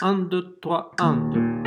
1, 2, 3, 1, 2.